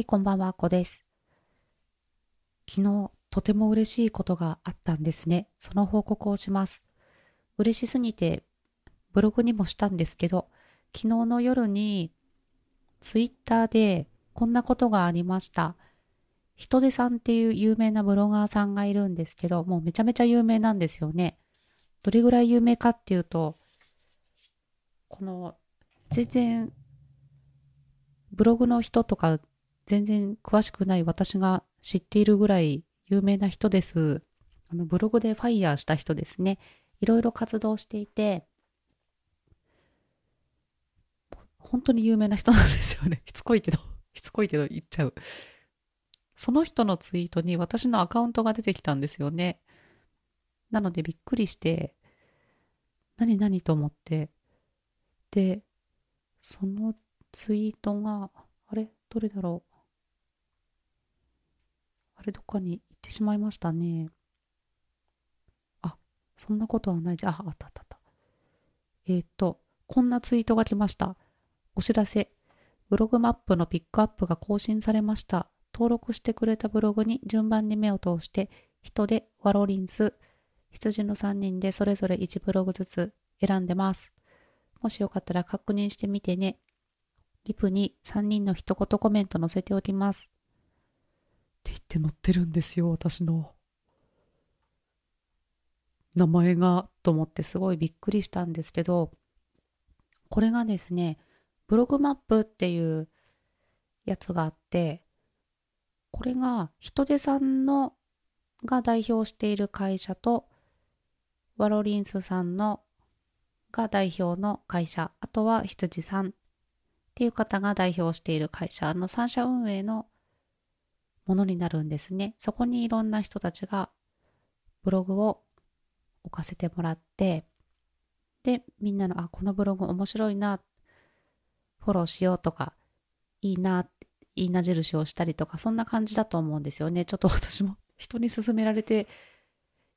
はい、こんばんは、こです。昨日、とても嬉しいことがあったんですね。その報告をします。嬉しすぎて、ブログにもしたんですけど、昨日の夜に、ツイッターでこんなことがありました。人手さんっていう有名なブロガーさんがいるんですけど、もうめちゃめちゃ有名なんですよね。どれぐらい有名かっていうと、この、全然、ブログの人とか全然詳しくない私が知っているぐらい有名な人です。あのブログでファイヤーした人ですね。いろいろ活動していて、本当に有名な人なんですよね。しつこいけど、しつこいけど言っちゃう。その人のツイートに私のアカウントが出てきたんですよね。なのでびっくりして、何何と思って。で、そのツイートが、あれ？どれだろう？あれ、どっかに行ってしまいましたね。あ、そんなことはないで、あ、あったあったあった。えっ、ー、と、こんなツイートが来ました。お知らせ。ブログマップのピックアップが更新されました。登録してくれたブログに順番に目を通して、人でワロリンス、羊の3人でそれぞれ1ブログずつ選んでます。もしよかったら確認してみてね。リプに3人の一言コメント載せておきます。って言って載ってるんですよ、私の。名前が、と思ってすごいびっくりしたんですけど、これがですね、ブログマップっていうやつがあって、これが人手さんのが代表している会社と、ワロリンスさんのが代表の会社、あとは羊さんっていう方が代表している会社の三社運営のものになるんですね。そこにいろんな人たちがブログを置かせてもらって、で、みんなの、あ、このブログ面白いな、フォローしようとか、いいな、いいな印をしたりとか、そんな感じだと思うんですよね。ちょっと 私も人に勧められて、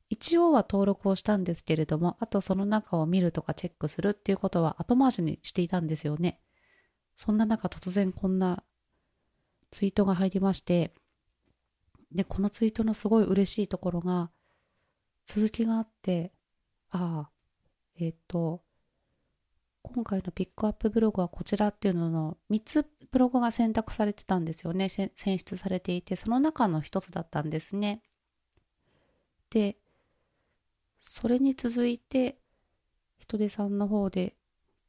一応は登録をしたんですけれども、あとその中を見るとかチェックするっていうことは後回しにしていたんですよね。そんな中突然こんなツイートが入りまして、で、このツイートのすごい嬉しいところが、続きがあって、ああ、えっ、ー、と、今回のピックアップブログはこちらっていうのの3つブログが選択されてたんですよね。選出されていて、その中の一つだったんですね。で、それに続いて、人手さんの方で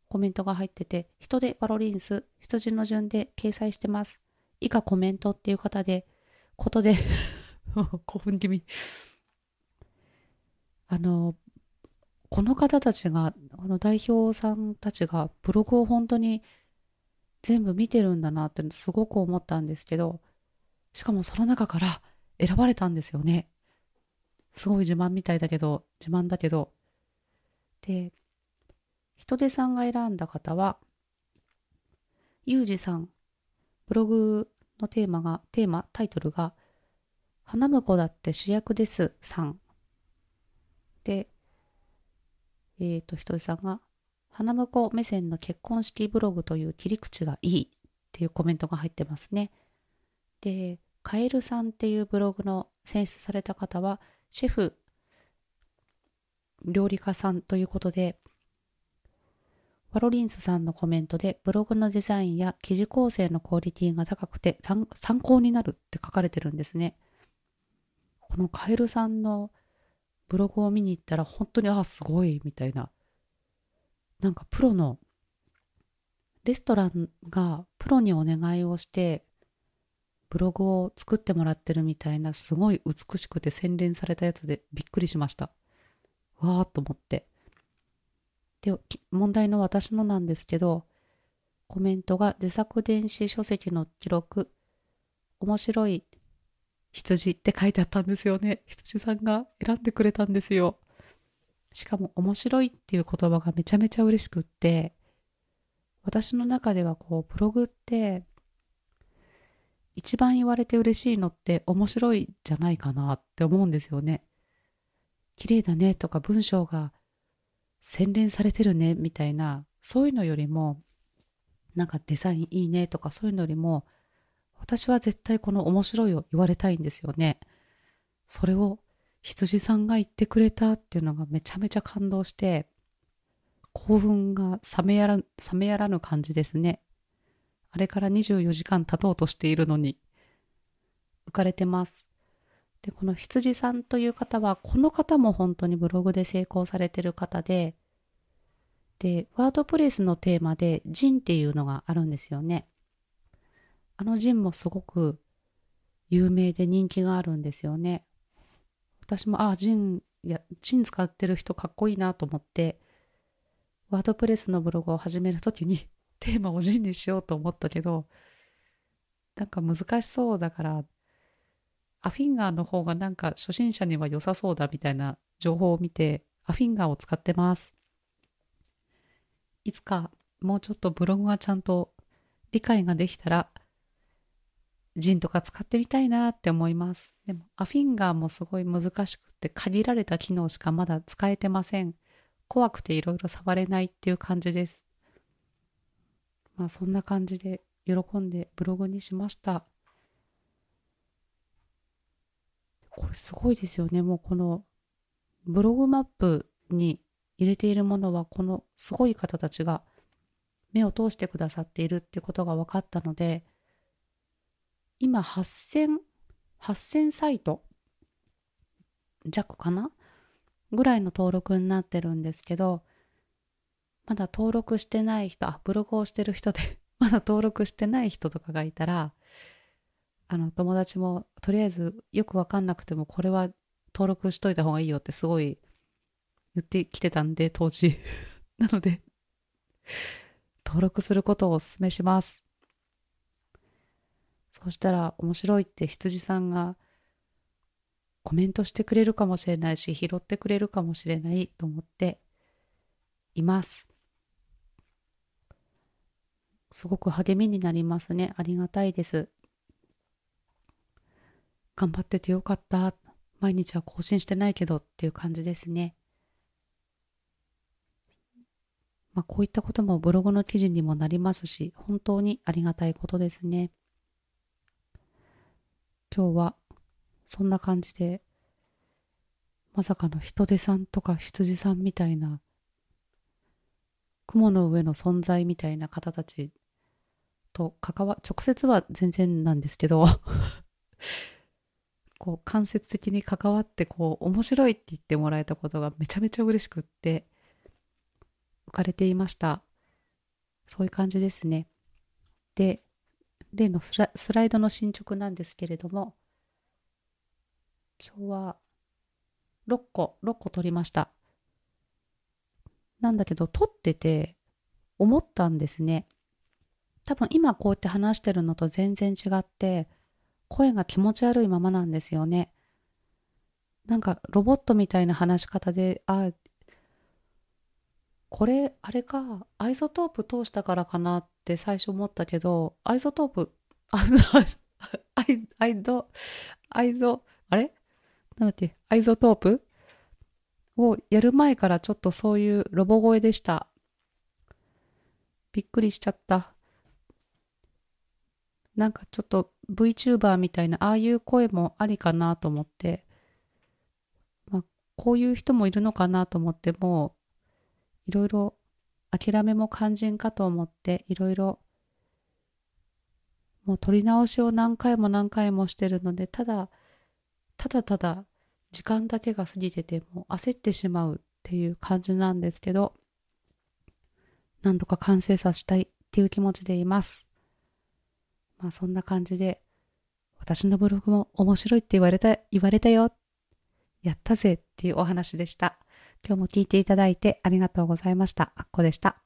コメントが入ってて、人手パロリンス、羊の順で掲載してます。以下コメントっていう方で、ことで 興奮気味。あの、この方たちが、この代表さんたちがブログを本当に全部見てるんだなってすごく思ったんですけど、しかもその中から選ばれたんですよね。すごい自慢みたいだけど、自慢だけど。で、人手さんが選んだ方は、ゆうじさん、ブログのテーマが、テーマ、タイトルが、花婿だって主役ですさん。で、えっ、ー、と、ひとりさんが、花婿目線の結婚式ブログという切り口がいいっていうコメントが入ってますね。で、カエルさんっていうブログの選出された方は、シェフ、料理家さんということで、パロリンスさんのコメントでブログのデザインや記事構成のクオリティが高くて参考になるって書かれてるんですね。このカエルさんのブログを見に行ったら本当にああすごいみたいななんかプロのレストランがプロにお願いをしてブログを作ってもらってるみたいなすごい美しくて洗練されたやつでびっくりしました。わーっと思って。で、問題の私のなんですけど、コメントが自作電子書籍の記録、面白い羊って書いてあったんですよね。羊さんが選んでくれたんですよ。しかも面白いっていう言葉がめちゃめちゃ嬉しくって、私の中ではこう、ブログって一番言われて嬉しいのって面白いじゃないかなって思うんですよね。綺麗だねとか文章が洗練されてるねみたいなそういうのよりもなんかデザインいいねとかそういうのよりも私は絶対この面白いを言われたいんですよね。それを羊さんが言ってくれたっていうのがめちゃめちゃ感動して、興奮が冷めやら冷めやらぬ感じですね。あれから24時間経とうとしているのに、浮かれてます。で、この羊さんという方は、この方も本当にブログで成功されてる方で、で、ワードプレスのテーマで、ジンっていうのがあるんですよね。あのジンもすごく有名で人気があるんですよね。私も、ああ、ジン、や、ジン使ってる人かっこいいなと思って、ワードプレスのブログを始めるときに テーマをジンにしようと思ったけど、なんか難しそうだから、アフィンガーの方がなんか初心者には良さそうだみたいな情報を見て、アフィンガーを使ってます。いつかもうちょっとブログがちゃんと理解ができたら、ジンとか使ってみたいなって思います。でも、アフィンガーもすごい難しくて、限られた機能しかまだ使えてません。怖くていろいろ触れないっていう感じです。まあ、そんな感じで喜んでブログにしました。これすごいですよね。もうこのブログマップに入れているものはこのすごい方たちが目を通してくださっているってことが分かったので今8000 8000サイト弱かな？ぐらいの登録になってるんですけどまだ登録してない人あブログをしてる人で まだ登録してない人とかがいたらあの友達もとりあえずよくわかんなくてもこれは登録しといた方がいいよってすごい言ってきてたんで当時。なので登録することをお勧めします。そうしたら面白いって羊さんがコメントしてくれるかもしれないし拾ってくれるかもしれないと思っています。すごく励みになりますね。ありがたいです。頑張っててよかった。毎日は更新してないけどっていう感じですね。まあ、こういったこともブログの記事にもなりますし、本当にありがたいことですね。今日はそんな感じで、まさかの人手さんとか羊さんみたいな、雲の上の存在みたいな方たちと関わ、直接は全然なんですけどこう間接的に関わってこう面白いって言ってもらえたことがめちゃめちゃ嬉しくって浮かれていました。そういう感じですね。で例のスライドの進捗なんですけれども今日は6個6個取りました。なんだけど取ってて思ったんですね。多分今こうやって話してるのと全然違って声が気持ち悪いままなんですよね。なんかロボットみたいな話し方で、あ、これ、あれか、アイソトープ通したからかなって最初思ったけど、アイソトープ、あ、アイ、アイド、アイゾ、あれ？なんだっけ、 iZotope？をやる前からちょっとそういうロボ声でした。びっくりしちゃった。なんかちょっと VTuber みたいなああいう声もありかなと思って、まあ、こういう人もいるのかなと思ってもいろいろ諦めも肝心かと思っていろいろもう取り直しを何回も何回もしてるのでただただただ時間だけが過ぎててもう焦ってしまうっていう感じなんですけど何とか完成させたいっていう気持ちでいます。まあそんな感じで、私のブログも面白いって言われた、言われたよ。やったぜっていうお話でした。今日も聞いていただいてありがとうございました。あっこでした。